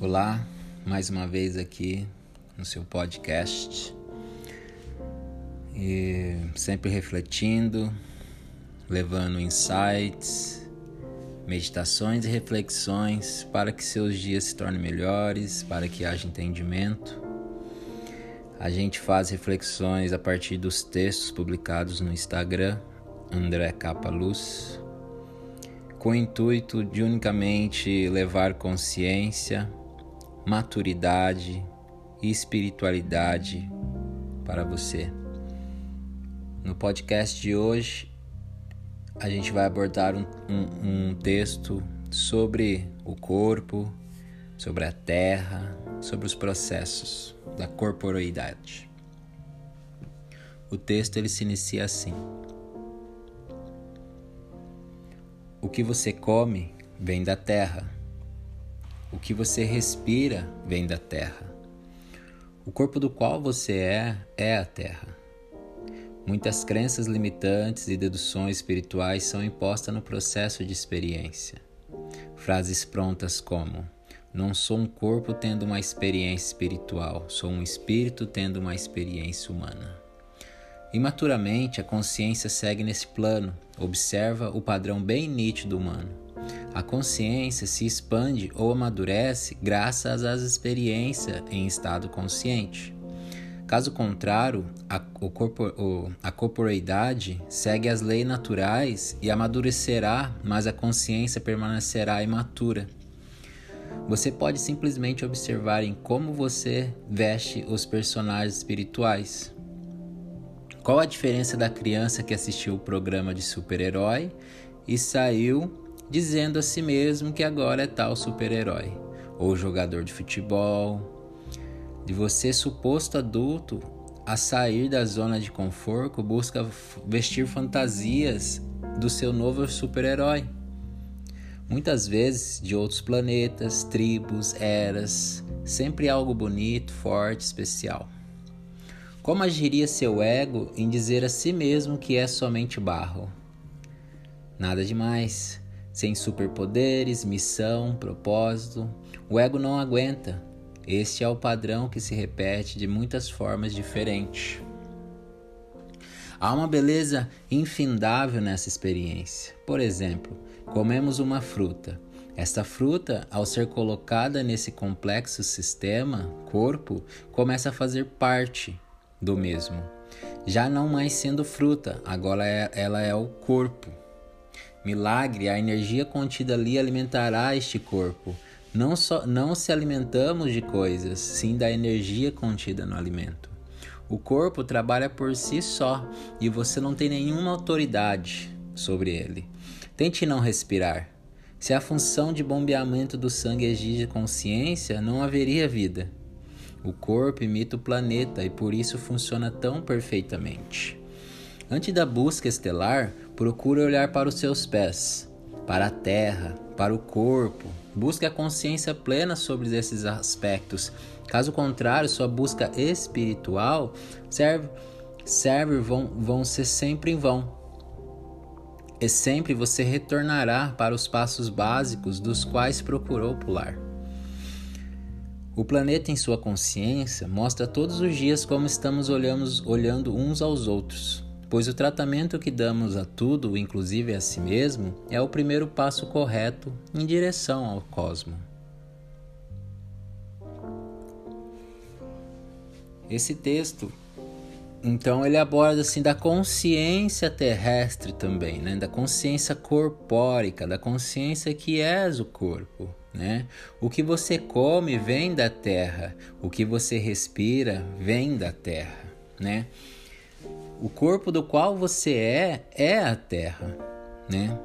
Olá, mais uma vez aqui no seu podcast e sempre refletindo, levando insights, meditações e reflexões para que seus dias se tornem melhores, para que haja entendimento. A gente faz reflexões a partir dos textos publicados no Instagram, André Capa Luz, com o intuito de unicamente levar consciência maturidade e espiritualidade para você. No podcast de hoje, a gente vai abordar um, um, um texto sobre o corpo, sobre a terra, sobre os processos da corporeidade. O texto ele se inicia assim: O que você come vem da terra o que você respira vem da terra. O corpo do qual você é, é a terra. Muitas crenças limitantes e deduções espirituais são impostas no processo de experiência. Frases prontas como: Não sou um corpo tendo uma experiência espiritual, sou um espírito tendo uma experiência humana. Imaturamente, a consciência segue nesse plano, observa o padrão bem nítido humano a consciência se expande ou amadurece graças às experiências em estado consciente. Caso contrário, a, a corporeidade segue as leis naturais e amadurecerá, mas a consciência permanecerá imatura. Você pode simplesmente observar em como você veste os personagens espirituais. Qual a diferença da criança que assistiu o programa de super-herói e saiu dizendo a si mesmo que agora é tal super-herói, ou jogador de futebol, de você suposto adulto a sair da zona de conforto busca vestir fantasias do seu novo super-herói. Muitas vezes de outros planetas, tribos, eras, sempre algo bonito, forte, especial. Como agiria seu ego em dizer a si mesmo que é somente barro? Nada demais sem superpoderes, missão, propósito. O ego não aguenta. Este é o padrão que se repete de muitas formas diferentes. Há uma beleza infindável nessa experiência. Por exemplo, comemos uma fruta. Esta fruta, ao ser colocada nesse complexo sistema, corpo, começa a fazer parte do mesmo. Já não mais sendo fruta, agora é, ela é o corpo. Milagre, a energia contida ali alimentará este corpo. Não, só, não se alimentamos de coisas, sim da energia contida no alimento. O corpo trabalha por si só e você não tem nenhuma autoridade sobre ele. Tente não respirar. Se a função de bombeamento do sangue exige consciência, não haveria vida. O corpo imita o planeta e por isso funciona tão perfeitamente. Antes da busca estelar, procure olhar para os seus pés, para a terra, para o corpo. Busque a consciência plena sobre esses aspectos. Caso contrário, sua busca espiritual serve, serve vão, vão ser sempre em vão. E sempre você retornará para os passos básicos dos quais procurou pular. O planeta em sua consciência mostra todos os dias como estamos olhamos, olhando uns aos outros pois o tratamento que damos a tudo, inclusive a si mesmo, é o primeiro passo correto em direção ao cosmo. Esse texto, então, ele aborda assim da consciência terrestre também, né? Da consciência corpórica, da consciência que és o corpo, né? O que você come vem da terra, o que você respira vem da terra, né? O corpo do qual você é é a terra, né?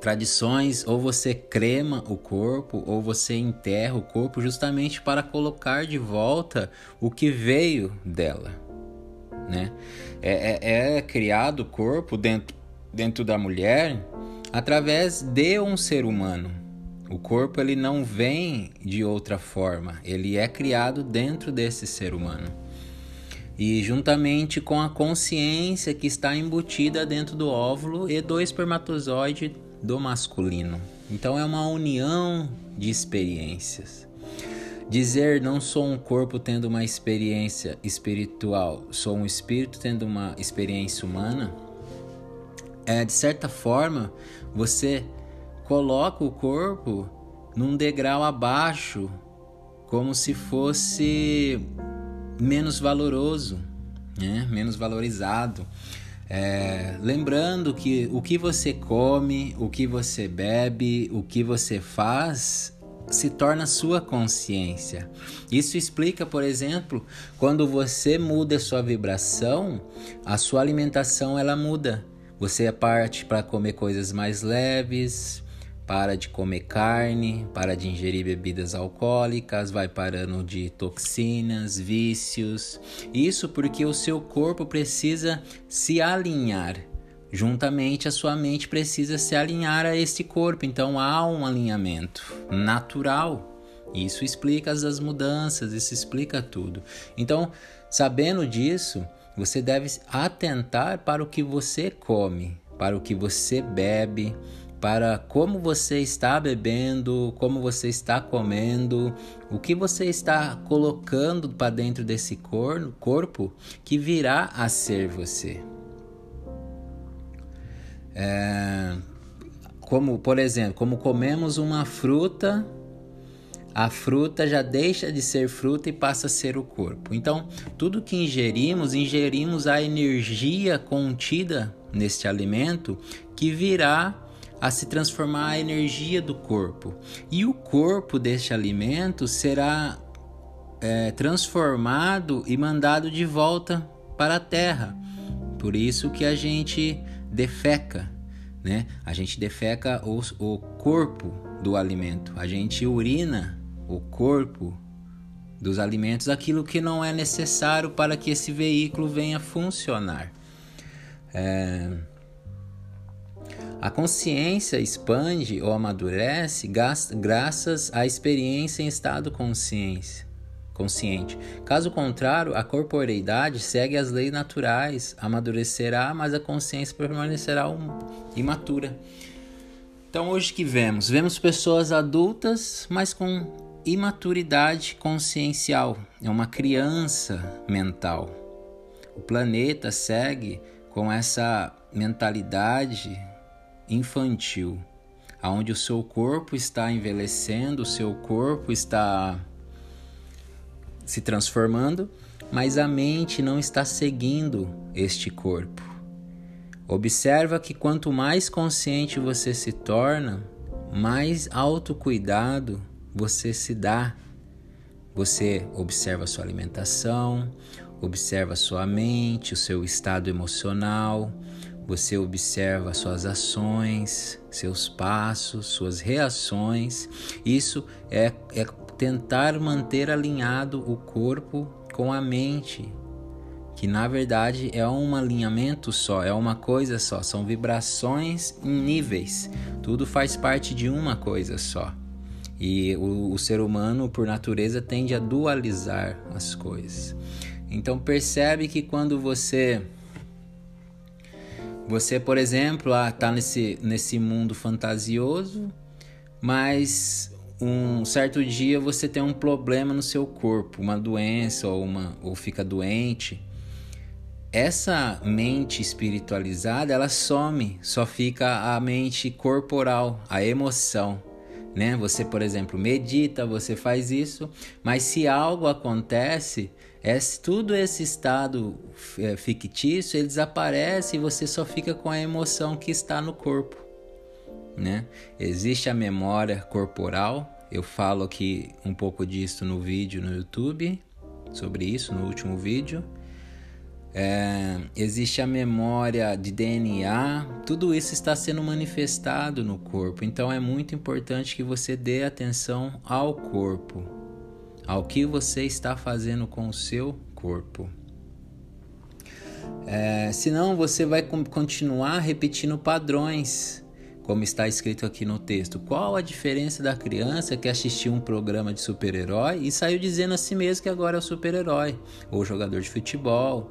Tradições, ou você crema o corpo, ou você enterra o corpo justamente para colocar de volta o que veio dela, né? É, é, é criado o corpo dentro, dentro da mulher através de um ser humano. O corpo ele não vem de outra forma, ele é criado dentro desse ser humano e juntamente com a consciência que está embutida dentro do óvulo e do espermatozoide do masculino. Então é uma união de experiências. Dizer não sou um corpo tendo uma experiência espiritual, sou um espírito tendo uma experiência humana, é de certa forma você coloca o corpo num degrau abaixo, como se fosse menos valoroso, né? menos valorizado. É, lembrando que o que você come, o que você bebe, o que você faz se torna sua consciência. Isso explica, por exemplo, quando você muda sua vibração, a sua alimentação ela muda. Você parte para comer coisas mais leves, para de comer carne, para de ingerir bebidas alcoólicas, vai parando de toxinas, vícios. Isso porque o seu corpo precisa se alinhar. Juntamente, a sua mente precisa se alinhar a este corpo. Então há um alinhamento natural. Isso explica as mudanças, isso explica tudo. Então, sabendo disso, você deve atentar para o que você come, para o que você bebe, para como você está bebendo, como você está comendo, o que você está colocando para dentro desse cor corpo que virá a ser você. É, como, por exemplo, como comemos uma fruta, a fruta já deixa de ser fruta e passa a ser o corpo. Então, tudo que ingerimos, ingerimos a energia contida neste alimento que virá a se transformar a energia do corpo. E o corpo deste alimento será é, transformado e mandado de volta para a terra. Por isso que a gente defeca, né? A gente defeca o, o corpo do alimento. A gente urina o corpo dos alimentos, aquilo que não é necessário para que esse veículo venha funcionar. É... A consciência expande ou amadurece graças à experiência em estado consciência, consciente. Caso contrário, a corporeidade segue as leis naturais, amadurecerá, mas a consciência permanecerá imatura. Então, hoje que vemos? Vemos pessoas adultas, mas com imaturidade consciencial. É uma criança mental. O planeta segue com essa mentalidade infantil, aonde o seu corpo está envelhecendo, o seu corpo está se transformando, mas a mente não está seguindo este corpo. Observa que quanto mais consciente você se torna, mais autocuidado você se dá. Você observa sua alimentação, observa sua mente, o seu estado emocional, você observa suas ações, seus passos, suas reações. Isso é, é tentar manter alinhado o corpo com a mente, que na verdade é um alinhamento só, é uma coisa só, são vibrações em níveis, tudo faz parte de uma coisa só. E o, o ser humano, por natureza, tende a dualizar as coisas. Então percebe que quando você você, por exemplo, está ah, nesse, nesse mundo fantasioso, mas um certo dia você tem um problema no seu corpo, uma doença ou, uma, ou fica doente. Essa mente espiritualizada, ela some, só fica a mente corporal, a emoção. Né? Você, por exemplo, medita, você faz isso, mas se algo acontece, esse, tudo esse estado é, fictício ele desaparece e você só fica com a emoção que está no corpo. Né? Existe a memória corporal, eu falo aqui um pouco disso no vídeo no YouTube, sobre isso no último vídeo. É, existe a memória de DNA, tudo isso está sendo manifestado no corpo, então é muito importante que você dê atenção ao corpo, ao que você está fazendo com o seu corpo. É, senão você vai continuar repetindo padrões, como está escrito aqui no texto. Qual a diferença da criança que assistiu um programa de super-herói e saiu dizendo a si mesmo que agora é o super-herói, ou jogador de futebol?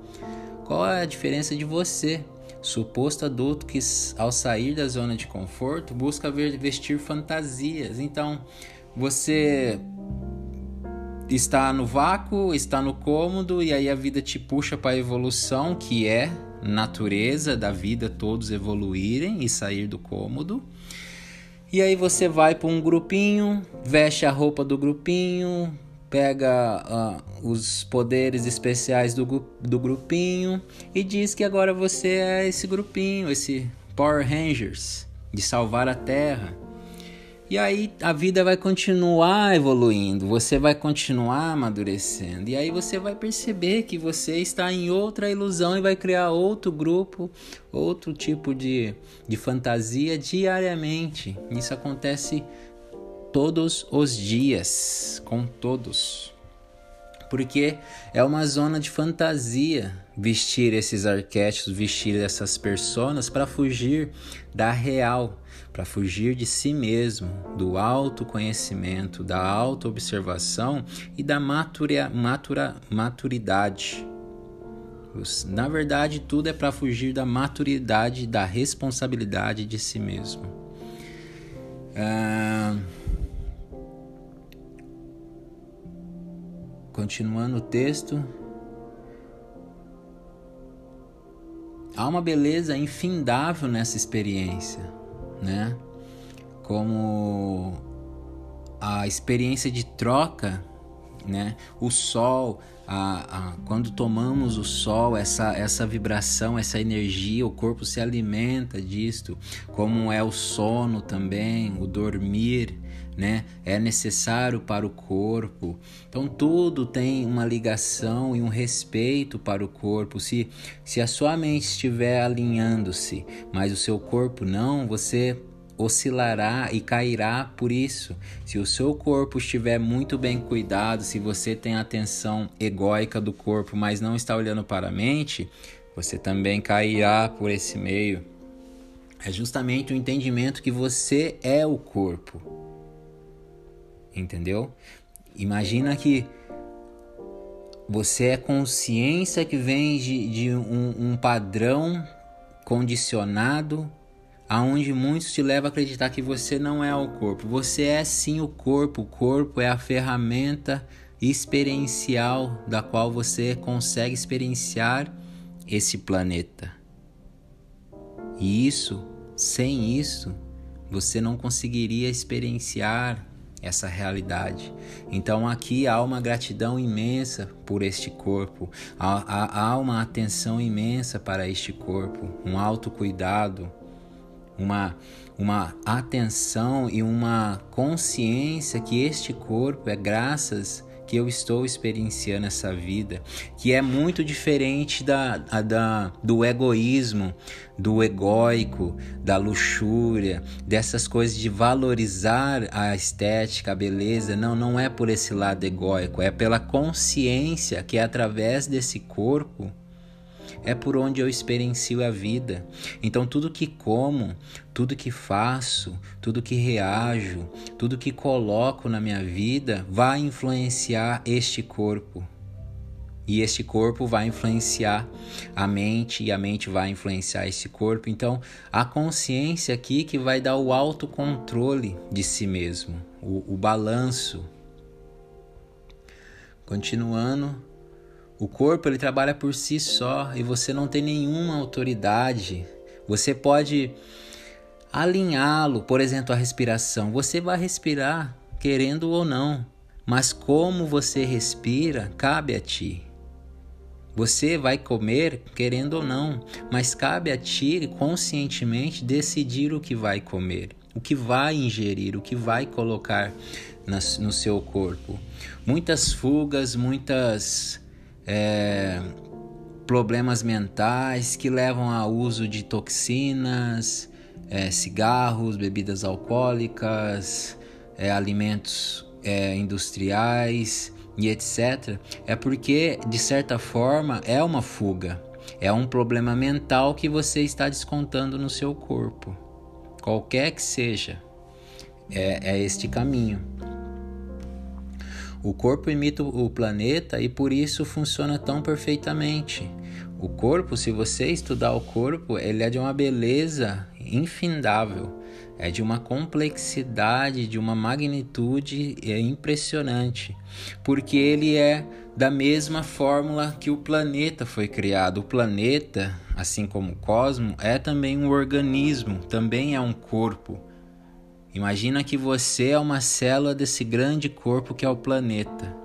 Qual é a diferença de você, suposto adulto que ao sair da zona de conforto busca vestir fantasias? Então, você está no vácuo, está no cômodo e aí a vida te puxa para a evolução, que é natureza da vida todos evoluírem e sair do cômodo. E aí você vai para um grupinho, veste a roupa do grupinho, pega uh, os poderes especiais do, do grupinho e diz que agora você é esse grupinho, esse Power Rangers de salvar a Terra. E aí a vida vai continuar evoluindo, você vai continuar amadurecendo. E aí você vai perceber que você está em outra ilusão e vai criar outro grupo, outro tipo de, de fantasia diariamente. Isso acontece todos os dias, com todos. Porque é uma zona de fantasia vestir esses arquétipos, vestir essas personas para fugir da real para fugir de si mesmo, do autoconhecimento, da autoobservação e da matura, matura, maturidade. Na verdade, tudo é para fugir da maturidade, da responsabilidade de si mesmo. Ah, continuando o texto. Há uma beleza infindável nessa experiência né? Como a experiência de troca, né? O sol, a, a, quando tomamos o sol, essa, essa vibração, essa energia, o corpo se alimenta disto, como é o sono também, o dormir, né? É necessário para o corpo. Então tudo tem uma ligação e um respeito para o corpo. Se, se a sua mente estiver alinhando-se, mas o seu corpo não, você oscilará e cairá por isso. Se o seu corpo estiver muito bem cuidado, se você tem atenção egóica do corpo, mas não está olhando para a mente, você também cairá por esse meio. É justamente o entendimento que você é o corpo. Entendeu? Imagina que você é consciência que vem de, de um, um padrão condicionado aonde muitos te levam a acreditar que você não é o corpo. Você é sim o corpo. O corpo é a ferramenta experiencial da qual você consegue experienciar esse planeta. E isso, sem isso, você não conseguiria experienciar essa realidade. Então aqui há uma gratidão imensa por este corpo, há, há, uma atenção imensa para este corpo, um autocuidado, uma, uma atenção e uma consciência que este corpo é graças que eu estou experienciando essa vida, que é muito diferente da, da, do egoísmo, do egóico, da luxúria, dessas coisas de valorizar a estética, a beleza. Não, não é por esse lado egóico, é pela consciência que é através desse corpo é por onde eu experiencio a vida. Então, tudo que como, tudo que faço, tudo que reajo, tudo que coloco na minha vida vai influenciar este corpo. E este corpo vai influenciar a mente, e a mente vai influenciar esse corpo. Então, a consciência aqui que vai dar o autocontrole de si mesmo, o, o balanço. Continuando, o corpo ele trabalha por si só e você não tem nenhuma autoridade. Você pode alinhá-lo, por exemplo, a respiração. Você vai respirar, querendo ou não, mas como você respira, cabe a ti. Você vai comer, querendo ou não, mas cabe a ti conscientemente decidir o que vai comer, o que vai ingerir, o que vai colocar no seu corpo. Muitas fugas, muitas é, problemas mentais que levam ao uso de toxinas, é, cigarros, bebidas alcoólicas, é, alimentos é, industriais e etc. É porque, de certa forma, é uma fuga, é um problema mental que você está descontando no seu corpo, qualquer que seja. É, é este caminho. O corpo imita o planeta e por isso funciona tão perfeitamente. O corpo, se você estudar o corpo, ele é de uma beleza infindável, é de uma complexidade, de uma magnitude é impressionante, porque ele é da mesma fórmula que o planeta foi criado. O planeta, assim como o cosmo, é também um organismo, também é um corpo. Imagina que você é uma célula desse grande corpo que é o planeta.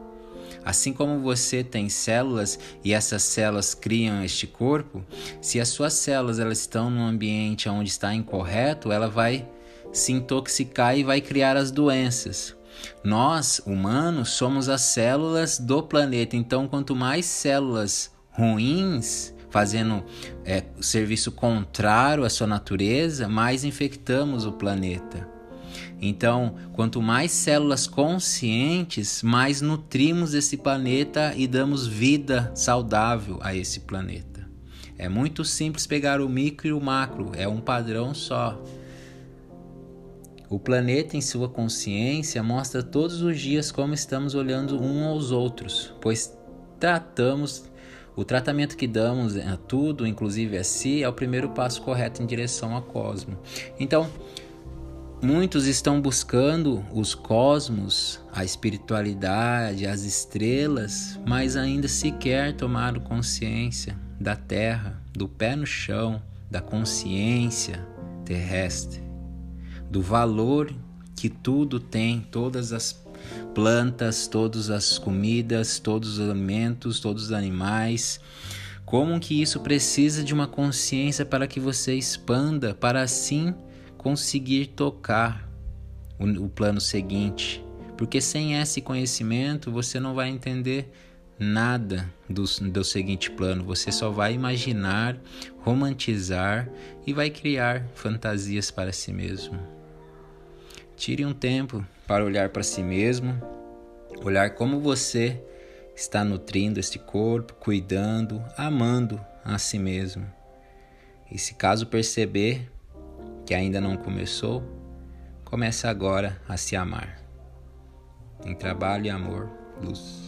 Assim como você tem células e essas células criam este corpo, se as suas células elas estão num ambiente onde está incorreto, ela vai se intoxicar e vai criar as doenças. Nós, humanos, somos as células do planeta, então quanto mais células ruins fazendo é, serviço contrário à sua natureza, mais infectamos o planeta. Então, quanto mais células conscientes, mais nutrimos esse planeta e damos vida saudável a esse planeta. É muito simples pegar o micro e o macro, é um padrão só. O planeta, em sua consciência, mostra todos os dias como estamos olhando um aos outros, pois tratamos o tratamento que damos a tudo, inclusive a si, é o primeiro passo correto em direção ao cosmo. Então, muitos estão buscando os cosmos, a espiritualidade, as estrelas, mas ainda sequer tomaram consciência da Terra, do pé no chão, da consciência terrestre do valor que tudo tem, todas as plantas, todas as comidas, todos os alimentos, todos os animais. Como que isso precisa de uma consciência para que você expanda, para assim conseguir tocar o, o plano seguinte. Porque sem esse conhecimento você não vai entender nada do, do seguinte plano. Você só vai imaginar, romantizar e vai criar fantasias para si mesmo. Tire um tempo para olhar para si mesmo, olhar como você está nutrindo este corpo, cuidando, amando a si mesmo. E se caso perceber que ainda não começou, comece agora a se amar. Em trabalho e amor, luz.